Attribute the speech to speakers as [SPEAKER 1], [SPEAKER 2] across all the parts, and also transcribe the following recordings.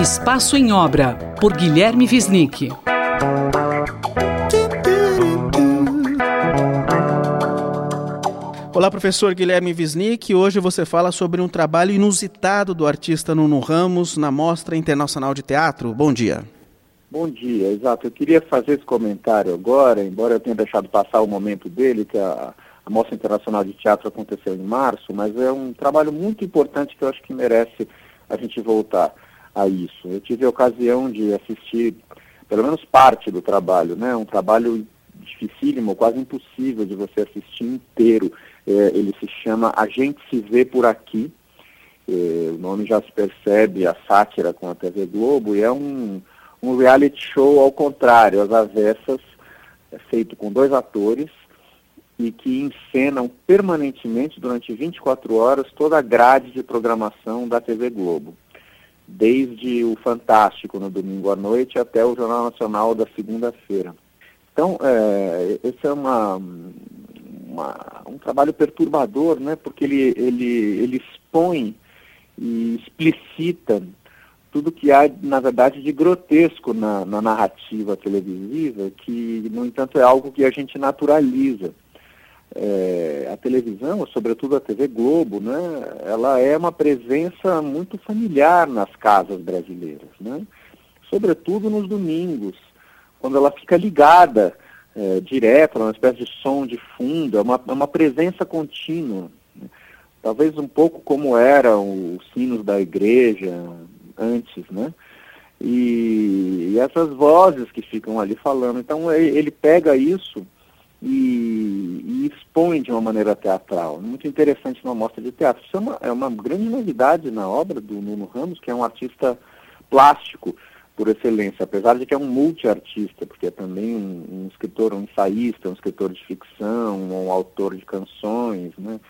[SPEAKER 1] Espaço em Obra, por Guilherme Visnick.
[SPEAKER 2] Olá, professor Guilherme Visnick. Hoje você fala sobre um trabalho inusitado do artista Nuno Ramos na Mostra Internacional de Teatro. Bom dia.
[SPEAKER 3] Bom dia, exato. Eu queria fazer esse comentário agora, embora eu tenha deixado passar o momento dele, que a, a Mostra Internacional de Teatro aconteceu em março, mas é um trabalho muito importante que eu acho que merece a gente voltar a isso. Eu tive a ocasião de assistir pelo menos parte do trabalho, né? Um trabalho dificílimo, quase impossível de você assistir inteiro. É, ele se chama A Gente Se Vê Por Aqui. É, o nome já se percebe, a sátira com a TV Globo, e é um, um reality show ao contrário, às avessas, é feito com dois atores, e que encenam permanentemente, durante 24 horas, toda a grade de programação da TV Globo desde o Fantástico no domingo à noite até o Jornal Nacional da segunda-feira. Então, é, esse é uma, uma, um trabalho perturbador, né, porque ele, ele, ele expõe e explicita tudo que há, na verdade, de grotesco na, na narrativa televisiva, que, no entanto, é algo que a gente naturaliza é, a televisão, sobretudo a TV Globo, né, ela é uma presença muito familiar nas casas brasileiras, né, sobretudo nos domingos, quando ela fica ligada é, direto, é uma espécie de som de fundo, é uma, é uma presença contínua. Né, talvez um pouco como eram os sinos da igreja antes, né? E, e essas vozes que ficam ali falando. Então ele, pega isso e, expõe de uma maneira teatral. Muito interessante numa mostra de teatro. Isso é uma, é uma grande novidade na obra do Nuno Ramos, que é um artista plástico por excelência, apesar de que é um multiartista, porque é também um, um escritor, um ensaísta, um escritor de ficção, um autor de canções, né?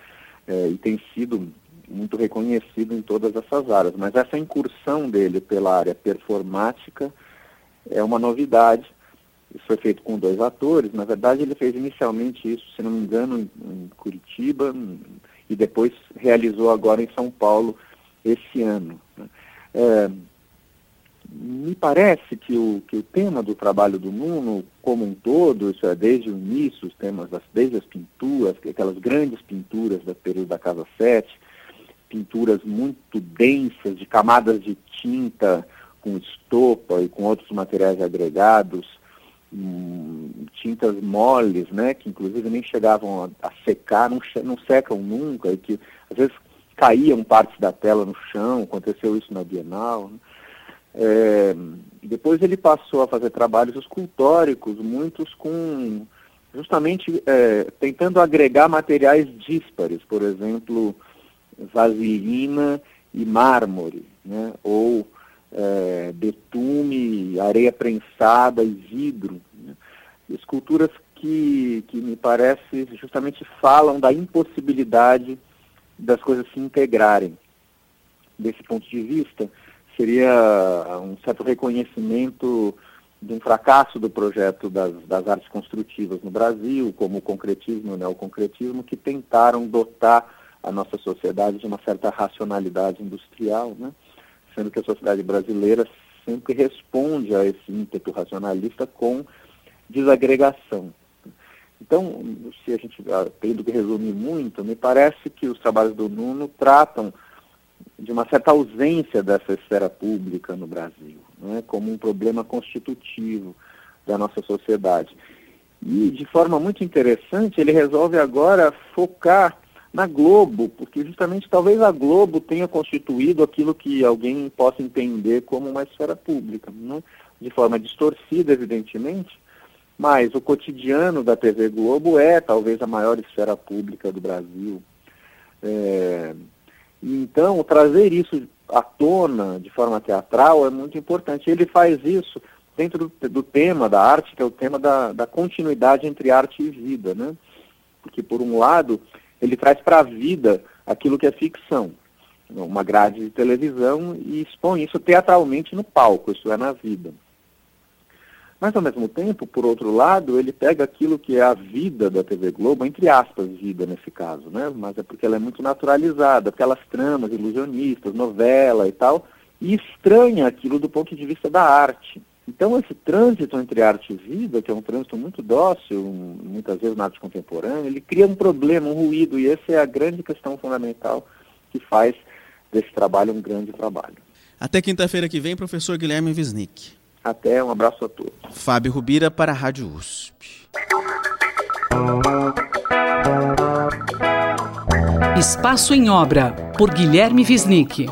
[SPEAKER 3] É, e tem sido muito reconhecido em todas essas áreas. Mas essa incursão dele pela área performática é uma novidade isso foi feito com dois atores. Na verdade, ele fez inicialmente isso, se não me engano, em, Curitiba e depois realizou agora em São Paulo esse ano. Né? É, me parece que o, que o tema do trabalho do Nuno, como um todo, isso é desde o início, os temas, das, desde as pinturas, aquelas grandes pinturas do período da Casa Sete, pinturas muito densas, de camadas de tinta com estopa e com outros materiais agregados, tintas moles, né, que inclusive nem chegavam a, a secar, não, não, secam nunca, e que às vezes caíam partes da tela no chão, aconteceu isso na Bienal. Né? É, depois ele passou a fazer trabalhos escultóricos, muitos com justamente é, tentando agregar materiais díspares, por exemplo, vaselina e mármore, né, ou é, betume, areia prensada e vidro. Né? Esculturas que, que me parece justamente falam da impossibilidade das coisas se integrarem. Desse ponto de vista, seria um certo reconhecimento de um fracasso do projeto das, das artes construtivas no Brasil, como o concretismo e o neoconcretismo, que tentaram dotar a nossa sociedade de uma certa racionalidade industrial, né? Sendo que a sociedade brasileira sempre responde a esse ímpeto racionalista com desagregação. Então, se a gente tem do que resumir muito, me parece que os trabalhos do Nuno tratam de uma certa ausência dessa esfera pública no Brasil, né, como um problema constitutivo da nossa sociedade. E, de forma muito interessante, ele resolve agora focar na Globo, porque justamente talvez a Globo tenha constituído aquilo que alguém possa entender como uma esfera pública, né? de forma distorcida, evidentemente, mas o cotidiano da TV Globo é talvez a maior esfera pública do Brasil. É, então, trazer isso à tona de forma teatral é muito importante. Ele faz isso dentro do, do tema da arte, que é o tema da, da continuidade entre arte e vida, né? Porque, por um lado, ele traz para a vida aquilo que é ficção, uma grade de televisão e expõe isso teatralmente no palco, isso é na vida. Mas, ao mesmo tempo, por outro lado, ele pega aquilo que é a vida da TV Globo, entre aspas, vida nesse caso, né? Mas é porque ela é muito naturalizada, aquelas tramas ilusionistas, novela e tal, e estranha aquilo do ponto de vista da arte. Então, esse trânsito entre arte e vida, que é um trânsito muito dócil, muitas vezes na arte contemporânea, ele cria um problema, um ruído, e essa é a grande questão fundamental que faz desse trabalho um grande trabalho.
[SPEAKER 2] Até quinta-feira que vem, professor Guilherme Wisnik.
[SPEAKER 3] Até, um abraço a todos.
[SPEAKER 2] Fábio Rubira para a Rádio USP.
[SPEAKER 1] Espaço em Obra, por Guilherme Wisnik.